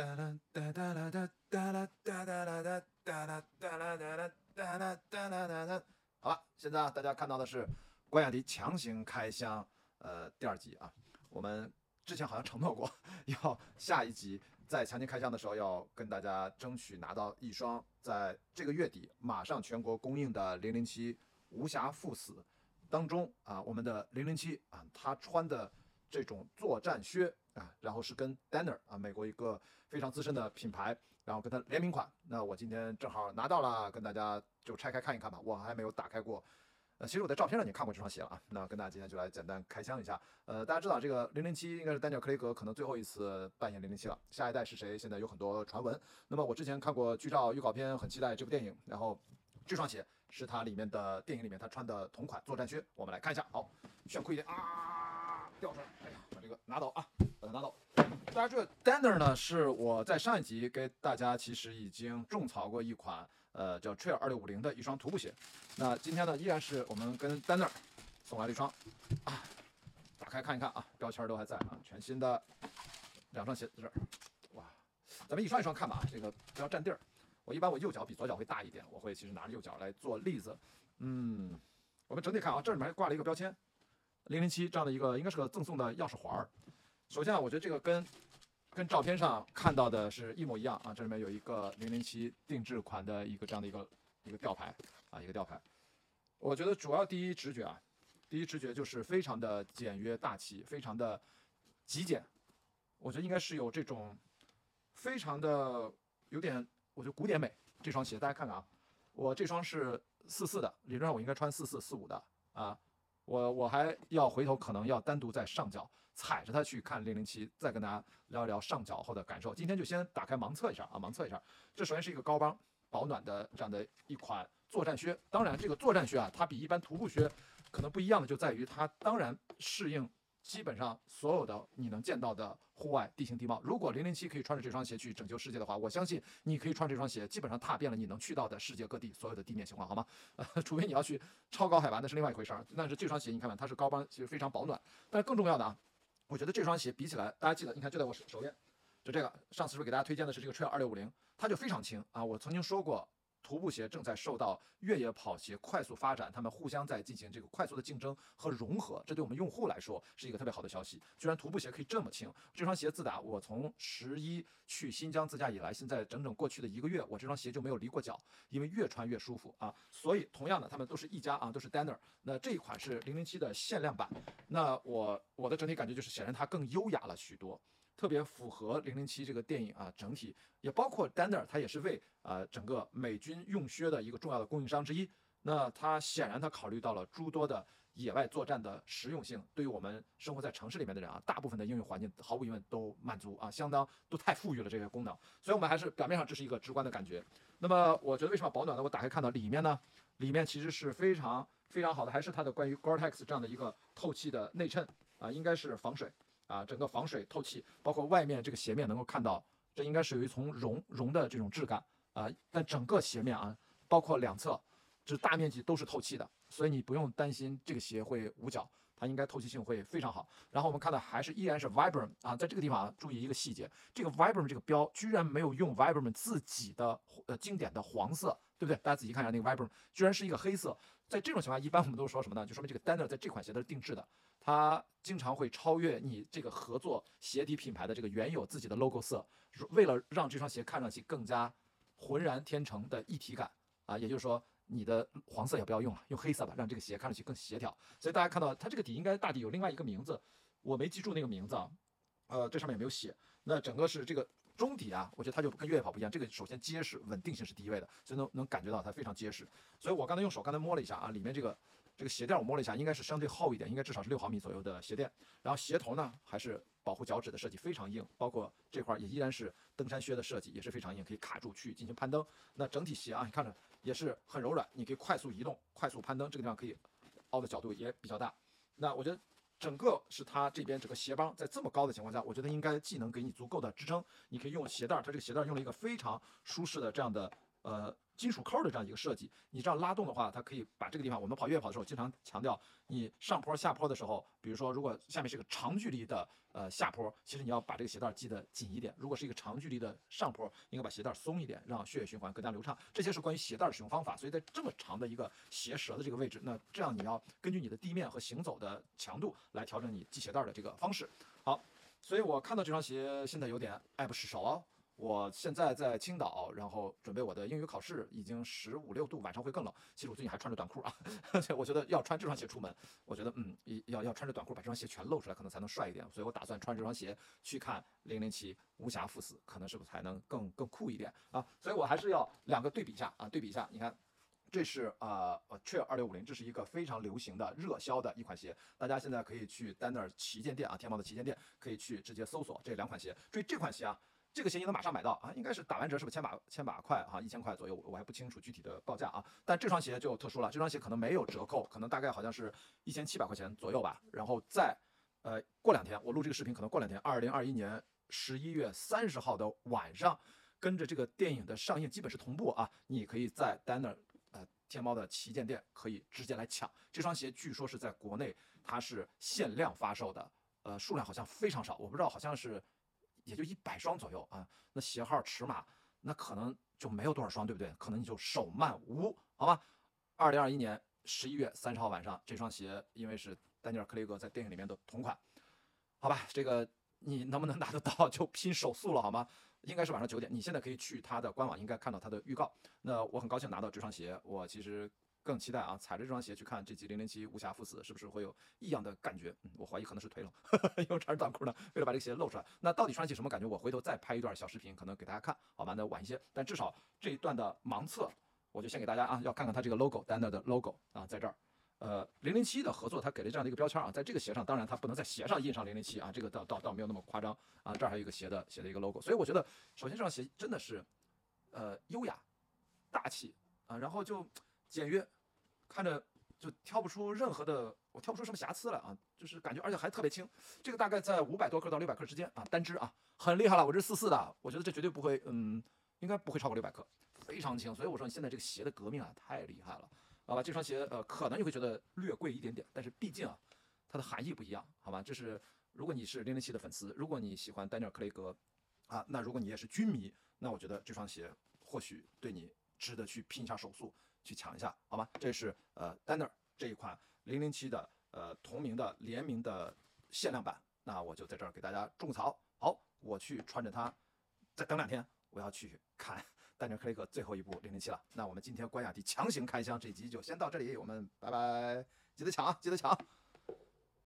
哒啦哒哒啦哒哒啦哒哒啦哒哒啦哒啦哒啦哒啦哒啦哒啦。好了，现在啊，大家看到的是关雅迪强行开箱，呃，第二集啊。我们之前好像承诺过，要下一集在强行开箱的时候，要跟大家争取拿到一双在这个月底马上全国供应的零零七无暇赴死当中啊，我们的零零七啊，他穿的这种作战靴啊，然后是跟 Danner 啊，美国一个非常资深的品牌，然后跟他联名款。那我今天正好拿到了，跟大家就拆开看一看吧。我还没有打开过。呃，其实我在照片上已经看过这双鞋了啊，那跟大家今天就来简单开箱一下。呃，大家知道这个零零七应该是丹尼尔·克雷格可能最后一次扮演零零七了，下一代是谁？现在有很多传闻。那么我之前看过剧照、预告片，很期待这部电影。然后这双鞋是它里面的电影里面他穿的同款作战靴，我们来看一下。好，炫酷一点啊，掉出来，哎呀，个拿走啊，把它拿走。大家这个 Danner 呢，是我在上一集给大家其实已经种草过一款。呃，叫 Trail 二六五零的一双徒步鞋。那今天呢，依然是我们跟 Danner 送来了一双啊，打开看一看啊，标签都还在啊，全新的两双鞋在这儿。哇，咱们一双一双看吧，这个不要占地儿。我一般我右脚比左脚会大一点，我会其实拿着右脚来做例子。嗯，我们整体看啊，这里面还挂了一个标签，零零七这样的一个，应该是个赠送的钥匙环儿。首先啊，我觉得这个跟跟照片上看到的是一模一样啊！这里面有一个零零七定制款的一个这样的一个一个吊牌啊，一个吊牌。我觉得主要第一直觉啊，第一直觉就是非常的简约大气，非常的极简。我觉得应该是有这种非常的有点，我觉得古典美。这双鞋大家看看啊，我这双是四四的，理论上我应该穿四四四五的啊。我我还要回头可能要单独再上脚。踩着它去看零零七，再跟大家聊一聊上脚后的感受。今天就先打开盲测一下啊，盲测一下。这首先是一个高帮保暖的这样的一款作战靴。当然，这个作战靴啊，它比一般徒步靴可能不一样的就在于它当然适应基本上所有的你能见到的户外地形地貌。如果零零七可以穿着这双鞋去拯救世界的话，我相信你可以穿这双鞋基本上踏遍了你能去到的世界各地所有的地面情况，好吗？呃，除非你要去超高海拔，那是另外一回事儿。但是这双鞋你看看，它是高帮，其实非常保暖。但是更重要的啊。我觉得这双鞋比起来，大家记得，你看就在我手手边，就这个。上次是不是给大家推荐的是这个 Trail 二六五零，它就非常轻啊。我曾经说过，徒步鞋正在受到越野跑鞋快速发展，他们互相在进行这个快速的竞争和融合，这对我们用户来说是一个特别好的消息。居然徒步鞋可以这么轻，这双鞋自打我从十一去新疆自驾以来，现在整整过去的一个月，我这双鞋就没有离过脚，因为越穿越舒服啊。所以同样的，他们都是一家啊，都是 Danner。那这一款是零零七的限量版，那我我的整体感觉就是显然它更优雅了许多，特别符合零零七这个电影啊，整体也包括 Danner，它也是为呃整个美军用靴的一个重要的供应商之一。那它显然它考虑到了诸多的野外作战的实用性，对于我们生活在城市里面的人啊，大部分的应用环境毫无疑问都满足啊，相当都太富裕了这些功能，所以我们还是表面上这是一个直观的感觉。那么我觉得为什么保暖呢？我打开看到里面呢，里面其实是非常。非常好的，还是它的关于 Gore-Tex 这样的一个透气的内衬啊，应该是防水啊，整个防水透气，包括外面这个鞋面能够看到，这应该是有一层绒绒的这种质感啊，但整个鞋面啊，包括两侧，这大面积都是透气的，所以你不用担心这个鞋会捂脚，它应该透气性会非常好。然后我们看到还是依然是 Vibram 啊，在这个地方啊注意一个细节，这个 Vibram 这个标居然没有用 Vibram 自己的呃经典的黄色，对不对？大家仔细看一下那个 Vibram，居然是一个黑色。在这种情况，一般我们都是说什么呢？就说明这个 Danner 在这款鞋它是定制的，它经常会超越你这个合作鞋底品牌的这个原有自己的 logo 色，为了让这双鞋看上去更加浑然天成的一体感啊，也就是说你的黄色也不要用了，用黑色吧，让这个鞋看上去更协调。所以大家看到它这个底应该大底有另外一个名字，我没记住那个名字啊，呃，这上面也没有写。那整个是这个。中底啊，我觉得它就跟越野跑不一样，这个首先结实，稳定性是第一位的，所以能能感觉到它非常结实。所以我刚才用手刚才摸了一下啊，里面这个这个鞋垫我摸了一下，应该是相对厚一点，应该至少是六毫米左右的鞋垫。然后鞋头呢，还是保护脚趾的设计，非常硬，包括这块儿也依然是登山靴的设计，也是非常硬，可以卡住去进行攀登。那整体鞋啊，你看着也是很柔软，你可以快速移动、快速攀登，这个地方可以凹的角度也比较大。那我觉得。整个是它这边整个鞋帮在这么高的情况下，我觉得应该既能给你足够的支撑，你可以用鞋带儿，它这个鞋带儿用了一个非常舒适的这样的呃。金属扣的这样一个设计，你这样拉动的话，它可以把这个地方，我们跑越野跑的时候经常强调，你上坡下坡的时候，比如说如果下面是个长距离的呃下坡，其实你要把这个鞋带系得紧一点；如果是一个长距离的上坡，应该把鞋带松一点，让血液循环更加流畅。这些是关于鞋带的使用方法。所以在这么长的一个鞋舌的这个位置，那这样你要根据你的地面和行走的强度来调整你系鞋带的这个方式。好，所以我看到这双鞋现在有点爱不释手哦。我现在在青岛，然后准备我的英语考试，已经十五六度，晚上会更冷。其实我最近还穿着短裤啊，我觉得要穿这双鞋出门，我觉得嗯，要要穿着短裤把这双鞋全露出来，可能才能帅一点。所以我打算穿这双鞋去看零零七无暇赴死，可能是不是才能更更酷一点啊？所以我还是要两个对比一下啊，对比一下，你看，这是啊，Trail 二六五零，这是一个非常流行的热销的一款鞋，大家现在可以去 Danner 旗舰店啊，天猫的旗舰店可以去直接搜索这两款鞋。注意这款鞋啊。这个鞋你能马上买到啊？应该是打完折是不是千把千把块哈？一千块左右，我还不清楚具体的报价啊。但这双鞋就特殊了，这双鞋可能没有折扣，可能大概好像是一千七百块钱左右吧。然后在呃过两天，我录这个视频可能过两天，二零二一年十一月三十号的晚上，跟着这个电影的上映基本是同步啊。你可以在 Danner 呃天猫的旗舰店可以直接来抢这双鞋，据说是在国内它是限量发售的，呃数量好像非常少，我不知道好像是。也就一百双左右啊，那鞋号尺码那可能就没有多少双，对不对？可能你就手慢无，好吧？二零二一年十一月三十号晚上，这双鞋因为是丹尼尔·克雷格在电影里面的同款，好吧？这个你能不能拿得到就拼手速了，好吗？应该是晚上九点，你现在可以去他的官网，应该看到他的预告。那我很高兴拿到这双鞋，我其实。更期待啊，踩着这双鞋去看这集零零七无暇赴死，是不是会有异样的感觉？嗯，我怀疑可能是腿冷，因为穿着短裤呢，为了把这个鞋露出来。那到底穿起什么感觉？我回头再拍一段小视频，可能给大家看，好吧？那晚一些，但至少这一段的盲测，我就先给大家啊，要看看它这个 logo，Danner 的 logo 啊，在这儿。呃，零零七的合作，它给了这样的一个标签啊，在这个鞋上，当然它不能在鞋上印上零零七啊，这个倒倒倒没有那么夸张啊。这儿还有一个鞋的鞋的一个 logo，所以我觉得，首先这双鞋真的是，呃，优雅、大气啊，然后就简约。看着就挑不出任何的，我挑不出什么瑕疵来啊，就是感觉，而且还特别轻。这个大概在五百多克到六百克之间啊，单只啊，很厉害了。我这四四的，我觉得这绝对不会，嗯，应该不会超过六百克，非常轻。所以我说你现在这个鞋的革命啊，太厉害了，好吧？这双鞋呃，可能你会觉得略贵一点点，但是毕竟啊，它的含义不一样，好吧？这是如果你是零零七的粉丝，如果你喜欢丹尼尔·克雷格啊，那如果你也是军迷，那我觉得这双鞋或许对你值得去拼一下手速。去抢一下，好吗？这是呃，Danner 这一款零零七的呃同名的联名的限量版，那我就在这儿给大家种草。好，我去穿着它，再等两天，我要去看丹尼尔·克雷格最后一部零零七了。那我们今天关雅迪强行开箱这集就先到这里，我们拜拜，记得抢啊，记得抢。